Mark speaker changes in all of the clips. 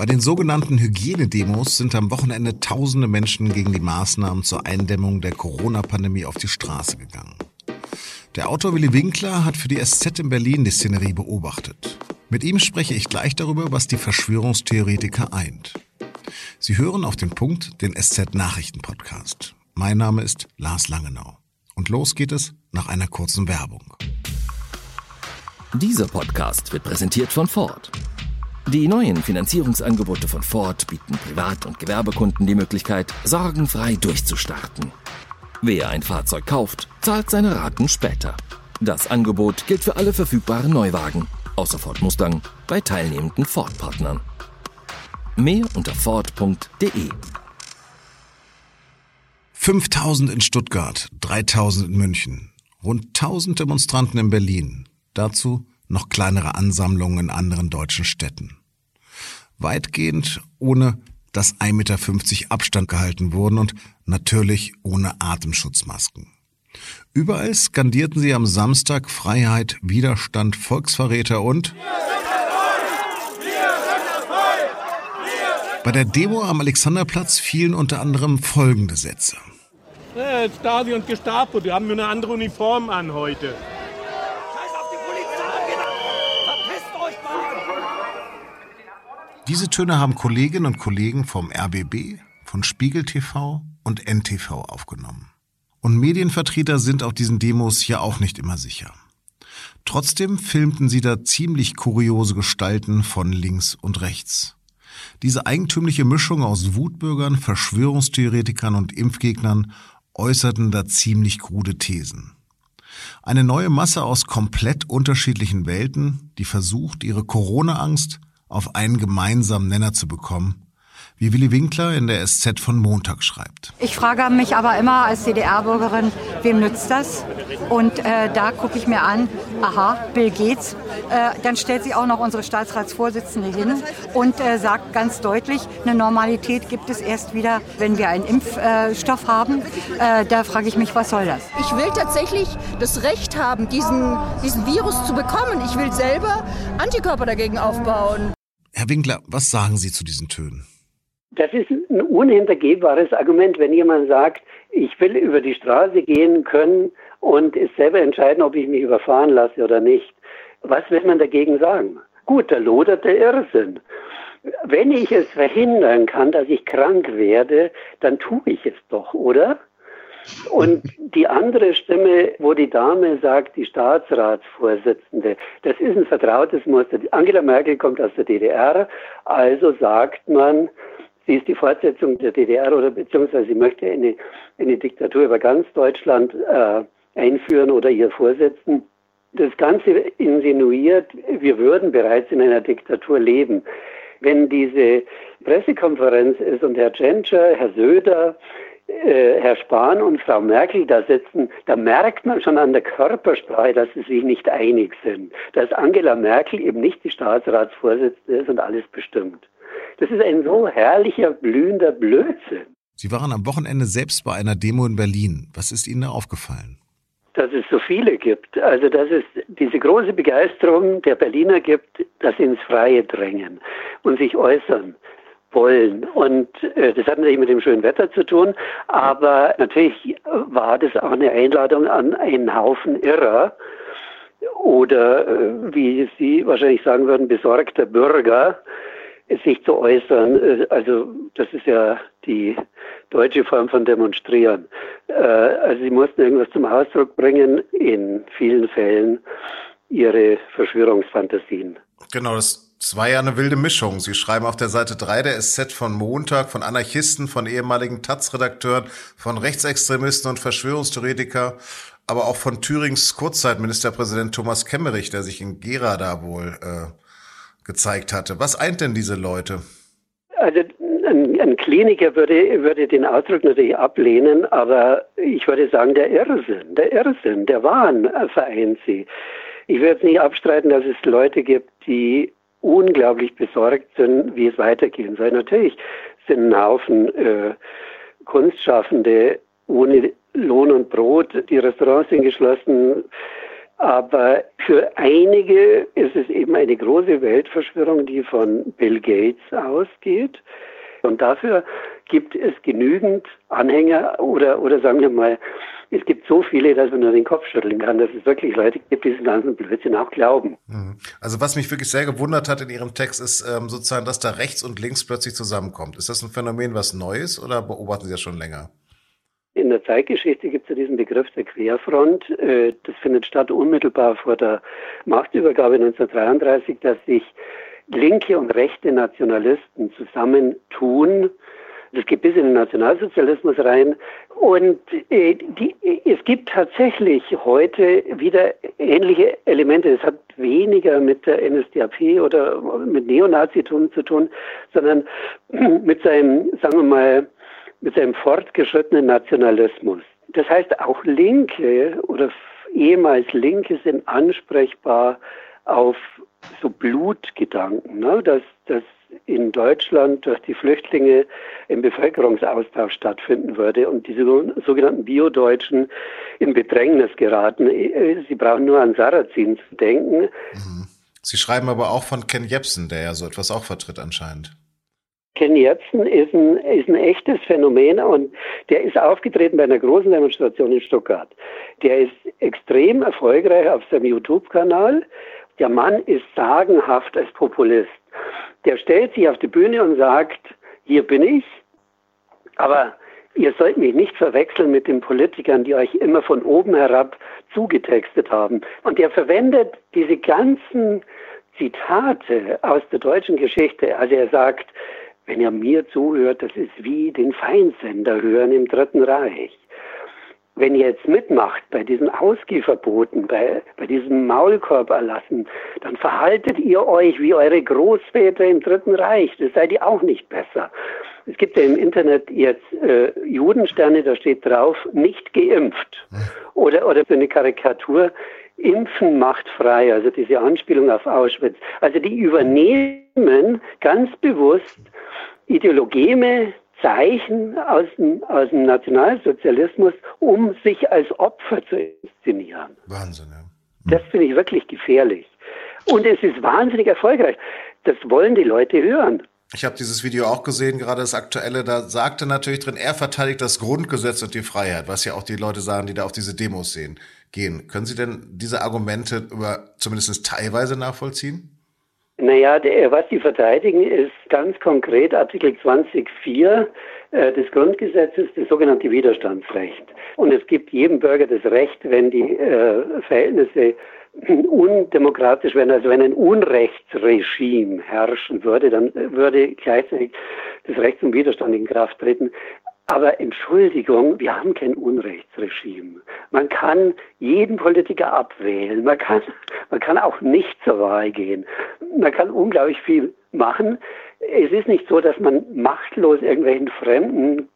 Speaker 1: Bei den sogenannten Hygienedemos sind am Wochenende tausende Menschen gegen die Maßnahmen zur Eindämmung der Corona-Pandemie auf die Straße gegangen. Der Autor Willy Winkler hat für die SZ in Berlin die Szenerie beobachtet. Mit ihm spreche ich gleich darüber, was die Verschwörungstheoretiker eint. Sie hören auf den Punkt den SZ Nachrichten Podcast. Mein Name ist Lars Langenau. Und los geht es nach einer kurzen Werbung.
Speaker 2: Dieser Podcast wird präsentiert von Ford. Die neuen Finanzierungsangebote von Ford bieten Privat- und Gewerbekunden die Möglichkeit, sorgenfrei durchzustarten. Wer ein Fahrzeug kauft, zahlt seine Raten später. Das Angebot gilt für alle verfügbaren Neuwagen, außer Ford Mustang, bei teilnehmenden Ford-Partnern. Mehr unter Ford.de.
Speaker 1: 5000 in Stuttgart, 3000 in München, rund 1000 Demonstranten in Berlin. Dazu noch kleinere Ansammlungen in anderen deutschen Städten. Weitgehend ohne dass 1,50 Meter Abstand gehalten wurden und natürlich ohne Atemschutzmasken. Überall skandierten sie am Samstag Freiheit, Widerstand, Volksverräter und bei der Demo am Alexanderplatz fielen unter anderem folgende Sätze.
Speaker 3: Stasi und Gestapo, die haben mir eine andere Uniform an heute.
Speaker 1: Diese Töne haben Kolleginnen und Kollegen vom RBB, von Spiegel TV und NTV aufgenommen. Und Medienvertreter sind auf diesen Demos ja auch nicht immer sicher. Trotzdem filmten sie da ziemlich kuriose Gestalten von links und rechts. Diese eigentümliche Mischung aus Wutbürgern, Verschwörungstheoretikern und Impfgegnern äußerten da ziemlich krude Thesen. Eine neue Masse aus komplett unterschiedlichen Welten, die versucht, ihre Corona-Angst auf einen gemeinsamen Nenner zu bekommen, wie Willy Winkler in der SZ von Montag schreibt.
Speaker 4: Ich frage mich aber immer als DDR-Bürgerin, wem nützt das? Und äh, da gucke ich mir an, aha, Bill Gates. Äh, dann stellt sich auch noch unsere Staatsratsvorsitzende hin und äh, sagt ganz deutlich, eine Normalität gibt es erst wieder, wenn wir einen Impfstoff haben. Äh, da frage ich mich, was soll das?
Speaker 5: Ich will tatsächlich das Recht haben, diesen, diesen Virus zu bekommen. Ich will selber Antikörper dagegen aufbauen.
Speaker 1: Herr Winkler, was sagen Sie zu diesen Tönen?
Speaker 6: Das ist ein unhintergehbares Argument, wenn jemand sagt, ich will über die Straße gehen können und es selber entscheiden, ob ich mich überfahren lasse oder nicht. Was will man dagegen sagen? Gut, da lodert der Irrsinn. Wenn ich es verhindern kann, dass ich krank werde, dann tue ich es doch, oder? Und die andere Stimme, wo die Dame sagt, die Staatsratsvorsitzende, das ist ein vertrautes Muster. Angela Merkel kommt aus der DDR, also sagt man, sie ist die Fortsetzung der DDR oder beziehungsweise sie möchte eine, eine Diktatur über ganz Deutschland äh, einführen oder ihr vorsetzen. Das Ganze insinuiert, wir würden bereits in einer Diktatur leben. Wenn diese Pressekonferenz ist und Herr Tschentscher, Herr Söder, äh, Herr Spahn und Frau Merkel da sitzen, da merkt man schon an der Körpersprache, dass sie sich nicht einig sind. Dass Angela Merkel eben nicht die Staatsratsvorsitzende ist und alles bestimmt. Das ist ein so herrlicher, blühender Blödsinn.
Speaker 1: Sie waren am Wochenende selbst bei einer Demo in Berlin. Was ist Ihnen da aufgefallen?
Speaker 6: Dass es so viele gibt. Also, dass es diese große Begeisterung der Berliner gibt, dass sie ins Freie drängen und sich äußern wollen. Und äh, das hat natürlich mit dem schönen Wetter zu tun, aber natürlich war das auch eine Einladung an einen Haufen Irrer oder, äh, wie Sie wahrscheinlich sagen würden, besorgter Bürger, sich zu äußern. Äh, also das ist ja die deutsche Form von demonstrieren. Äh, also sie mussten irgendwas zum Ausdruck bringen, in vielen Fällen ihre Verschwörungsfantasien.
Speaker 1: Genau, das es war ja eine wilde Mischung. Sie schreiben auf der Seite 3 der SZ von Montag von Anarchisten, von ehemaligen Taz-Redakteuren, von Rechtsextremisten und Verschwörungstheoretiker, aber auch von Thürings Kurzzeitministerpräsident Thomas Kemmerich, der sich in Gera da wohl äh, gezeigt hatte. Was eint denn diese Leute?
Speaker 6: Also ein, ein Kliniker würde, würde den Ausdruck natürlich ablehnen, aber ich würde sagen, der Irrsinn, der Irrsinn, der Wahn vereint sie. Ich würde jetzt nicht abstreiten, dass es Leute gibt, die unglaublich besorgt sind, wie es weitergehen soll. Natürlich sind ein Haufen äh, Kunstschaffende ohne Lohn und Brot, die Restaurants sind geschlossen, Aber für einige ist es eben eine große Weltverschwörung, die von Bill Gates ausgeht. Und dafür gibt es genügend Anhänger oder, oder sagen wir mal, es gibt so viele, dass man nur den Kopf schütteln kann, dass es wirklich Leute gibt, die diesen ganzen Blödsinn auch glauben.
Speaker 1: Mhm. Also was mich wirklich sehr gewundert hat in Ihrem Text ist ähm, sozusagen, dass da rechts und links plötzlich zusammenkommt. Ist das ein Phänomen, was Neues oder beobachten Sie das schon länger?
Speaker 6: In der Zeitgeschichte gibt es ja diesen Begriff der Querfront. Äh, das findet statt unmittelbar vor der Machtübergabe 1933, dass sich linke und rechte Nationalisten zusammentun. Das geht bis in den Nationalsozialismus rein. Und äh, die, es gibt tatsächlich heute wieder ähnliche Elemente. Es hat weniger mit der NSDAP oder mit Neonazitum zu tun, sondern mit seinem, sagen wir mal, mit seinem fortgeschrittenen Nationalismus. Das heißt, auch Linke oder ehemals Linke sind ansprechbar auf so Blutgedanken, ne? dass, dass in Deutschland durch die Flüchtlinge ein Bevölkerungsaustausch stattfinden würde und diese sogenannten Biodeutschen in Bedrängnis geraten. Sie brauchen nur an Sarrazin zu denken.
Speaker 1: Mhm. Sie schreiben aber auch von Ken Jebsen, der ja so etwas auch vertritt anscheinend.
Speaker 6: Ken Jebsen ist ein, ist ein echtes Phänomen und der ist aufgetreten bei einer großen Demonstration in Stuttgart. Der ist extrem erfolgreich auf seinem YouTube-Kanal. Der Mann ist sagenhaft als Populist. Der stellt sich auf die Bühne und sagt, hier bin ich, aber ihr sollt mich nicht verwechseln mit den Politikern, die euch immer von oben herab zugetextet haben. Und er verwendet diese ganzen Zitate aus der deutschen Geschichte. Also er sagt, wenn ihr mir zuhört, das ist wie den Feindsender hören im Dritten Reich. Wenn ihr jetzt mitmacht bei diesen Ausgehverboten, bei, bei diesem Maulkorberlassen, dann verhaltet ihr euch wie eure Großväter im Dritten Reich. Das seid ihr auch nicht besser. Es gibt ja im Internet jetzt äh, Judensterne, da steht drauf, nicht geimpft. Oder, oder so eine Karikatur, Impfen macht frei, also diese Anspielung auf Auschwitz. Also die übernehmen ganz bewusst ideologeme Zeichen aus dem, aus dem Nationalsozialismus, um sich als Opfer zu inszenieren.
Speaker 1: Wahnsinn, ja.
Speaker 6: Das finde ich wirklich gefährlich. Und es ist wahnsinnig erfolgreich. Das wollen die Leute hören.
Speaker 1: Ich habe dieses Video auch gesehen, gerade das aktuelle, da sagte natürlich drin, er verteidigt das Grundgesetz und die Freiheit, was ja auch die Leute sagen, die da auf diese Demos sehen, gehen. Können Sie denn diese Argumente über zumindest teilweise nachvollziehen?
Speaker 6: Naja, der, was die verteidigen, ist ganz konkret Artikel 20.4 äh, des Grundgesetzes, das sogenannte Widerstandsrecht. Und es gibt jedem Bürger das Recht, wenn die äh, Verhältnisse undemokratisch werden, also wenn ein Unrechtsregime herrschen würde, dann würde gleichzeitig das Recht zum Widerstand in Kraft treten. Aber Entschuldigung, wir haben kein Unrechtsregime. Man kann jeden Politiker abwählen. Man kann, man kann auch nicht zur Wahl gehen. Man kann unglaublich viel machen. Es ist nicht so, dass man machtlos irgendwelchen fremden,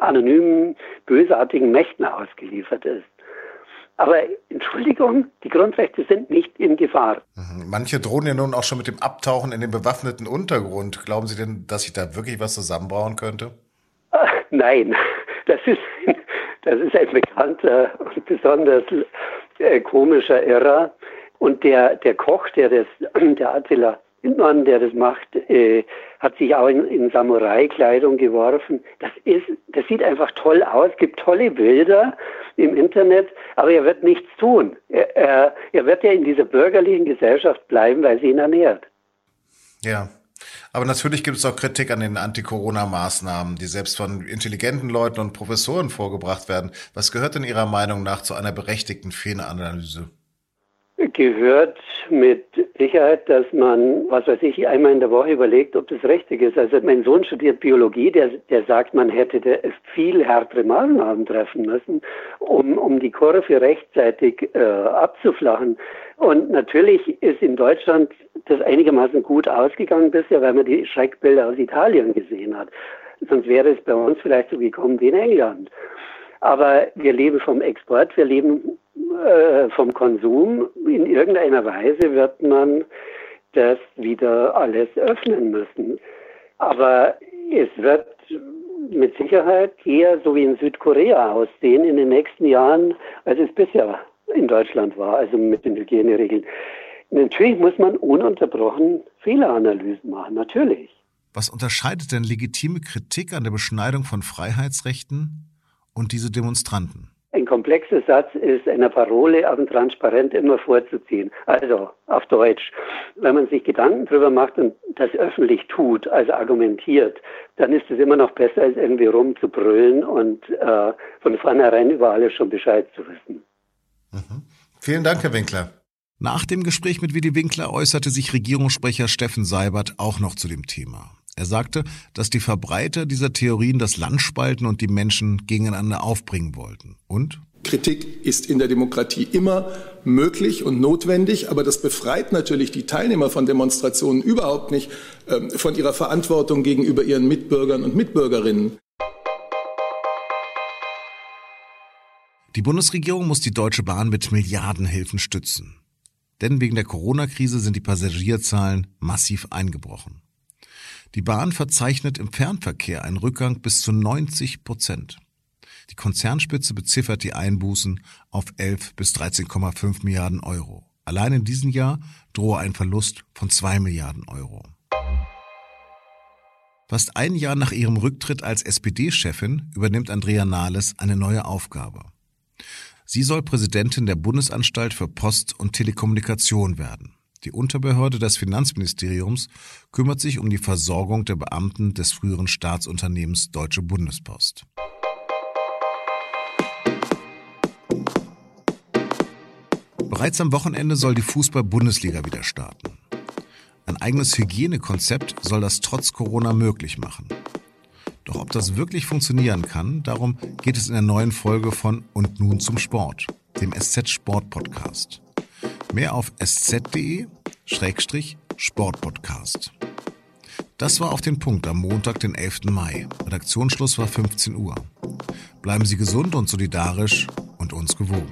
Speaker 6: anonymen, bösartigen Mächten ausgeliefert ist. Aber Entschuldigung, die Grundrechte sind nicht in Gefahr.
Speaker 1: Mhm. Manche drohen ja nun auch schon mit dem Abtauchen in den bewaffneten Untergrund. Glauben Sie denn, dass sich da wirklich was zusammenbauen könnte?
Speaker 6: Nein, das ist, das ist ein bekannter und besonders äh, komischer Irrer. Und der, der Koch, der das, der Attila Hindmann, der das macht, äh, hat sich auch in, in Samurai-Kleidung geworfen. Das ist, das sieht einfach toll aus, gibt tolle Bilder im Internet, aber er wird nichts tun. Er, er, er wird ja in dieser bürgerlichen Gesellschaft bleiben, weil sie ihn ernährt.
Speaker 1: Ja, aber natürlich gibt es auch Kritik an den Anti-Corona-Maßnahmen, die selbst von intelligenten Leuten und Professoren vorgebracht werden. Was gehört in Ihrer Meinung nach zu einer berechtigten Fehleranalyse?
Speaker 6: Gehört mit Sicherheit, dass man, was weiß ich, einmal in der Woche überlegt, ob das richtig ist. Also mein Sohn studiert Biologie, der, der sagt, man hätte viel härtere Maßnahmen treffen müssen, um, um die Kurve rechtzeitig äh, abzuflachen. Und natürlich ist in Deutschland das einigermaßen gut ausgegangen bisher, weil man die Schreckbilder aus Italien gesehen hat. Sonst wäre es bei uns vielleicht so gekommen wie in England. Aber wir leben vom Export, wir leben äh, vom Konsum. In irgendeiner Weise wird man das wieder alles öffnen müssen. Aber es wird mit Sicherheit eher so wie in Südkorea aussehen in den nächsten Jahren, als es bisher in Deutschland war, also mit den Hygieneregeln. Natürlich muss man ununterbrochen Fehleranalysen machen, natürlich.
Speaker 1: Was unterscheidet denn legitime Kritik an der Beschneidung von Freiheitsrechten und diese Demonstranten?
Speaker 6: Ein komplexer Satz ist einer Parole auf dem Transparent immer vorzuziehen. Also auf Deutsch, wenn man sich Gedanken darüber macht und das öffentlich tut, also argumentiert, dann ist es immer noch besser, als irgendwie rumzubrüllen und äh, von vornherein über alles schon Bescheid zu wissen.
Speaker 1: Mhm. Vielen Dank, Herr Winkler. Nach dem Gespräch mit Willy Winkler äußerte sich Regierungssprecher Steffen Seibert auch noch zu dem Thema. Er sagte, dass die Verbreiter dieser Theorien das Land spalten und die Menschen gegeneinander aufbringen wollten. Und?
Speaker 7: Kritik ist in der Demokratie immer möglich und notwendig, aber das befreit natürlich die Teilnehmer von Demonstrationen überhaupt nicht äh, von ihrer Verantwortung gegenüber ihren Mitbürgern und Mitbürgerinnen.
Speaker 1: Die Bundesregierung muss die Deutsche Bahn mit Milliardenhilfen stützen. Denn wegen der Corona-Krise sind die Passagierzahlen massiv eingebrochen. Die Bahn verzeichnet im Fernverkehr einen Rückgang bis zu 90 Prozent. Die Konzernspitze beziffert die Einbußen auf 11 bis 13,5 Milliarden Euro. Allein in diesem Jahr drohe ein Verlust von 2 Milliarden Euro. Fast ein Jahr nach ihrem Rücktritt als SPD-Chefin übernimmt Andrea Nahles eine neue Aufgabe. Sie soll Präsidentin der Bundesanstalt für Post und Telekommunikation werden. Die Unterbehörde des Finanzministeriums kümmert sich um die Versorgung der Beamten des früheren Staatsunternehmens Deutsche Bundespost. Bereits am Wochenende soll die Fußball-Bundesliga wieder starten. Ein eigenes Hygienekonzept soll das trotz Corona möglich machen. Doch ob das wirklich funktionieren kann, darum geht es in der neuen Folge von Und nun zum Sport, dem SZ Sport Podcast. Mehr auf sz.de-sportpodcast. Das war auf den Punkt am Montag, den 11. Mai. Redaktionsschluss war 15 Uhr. Bleiben Sie gesund und solidarisch und uns gewogen.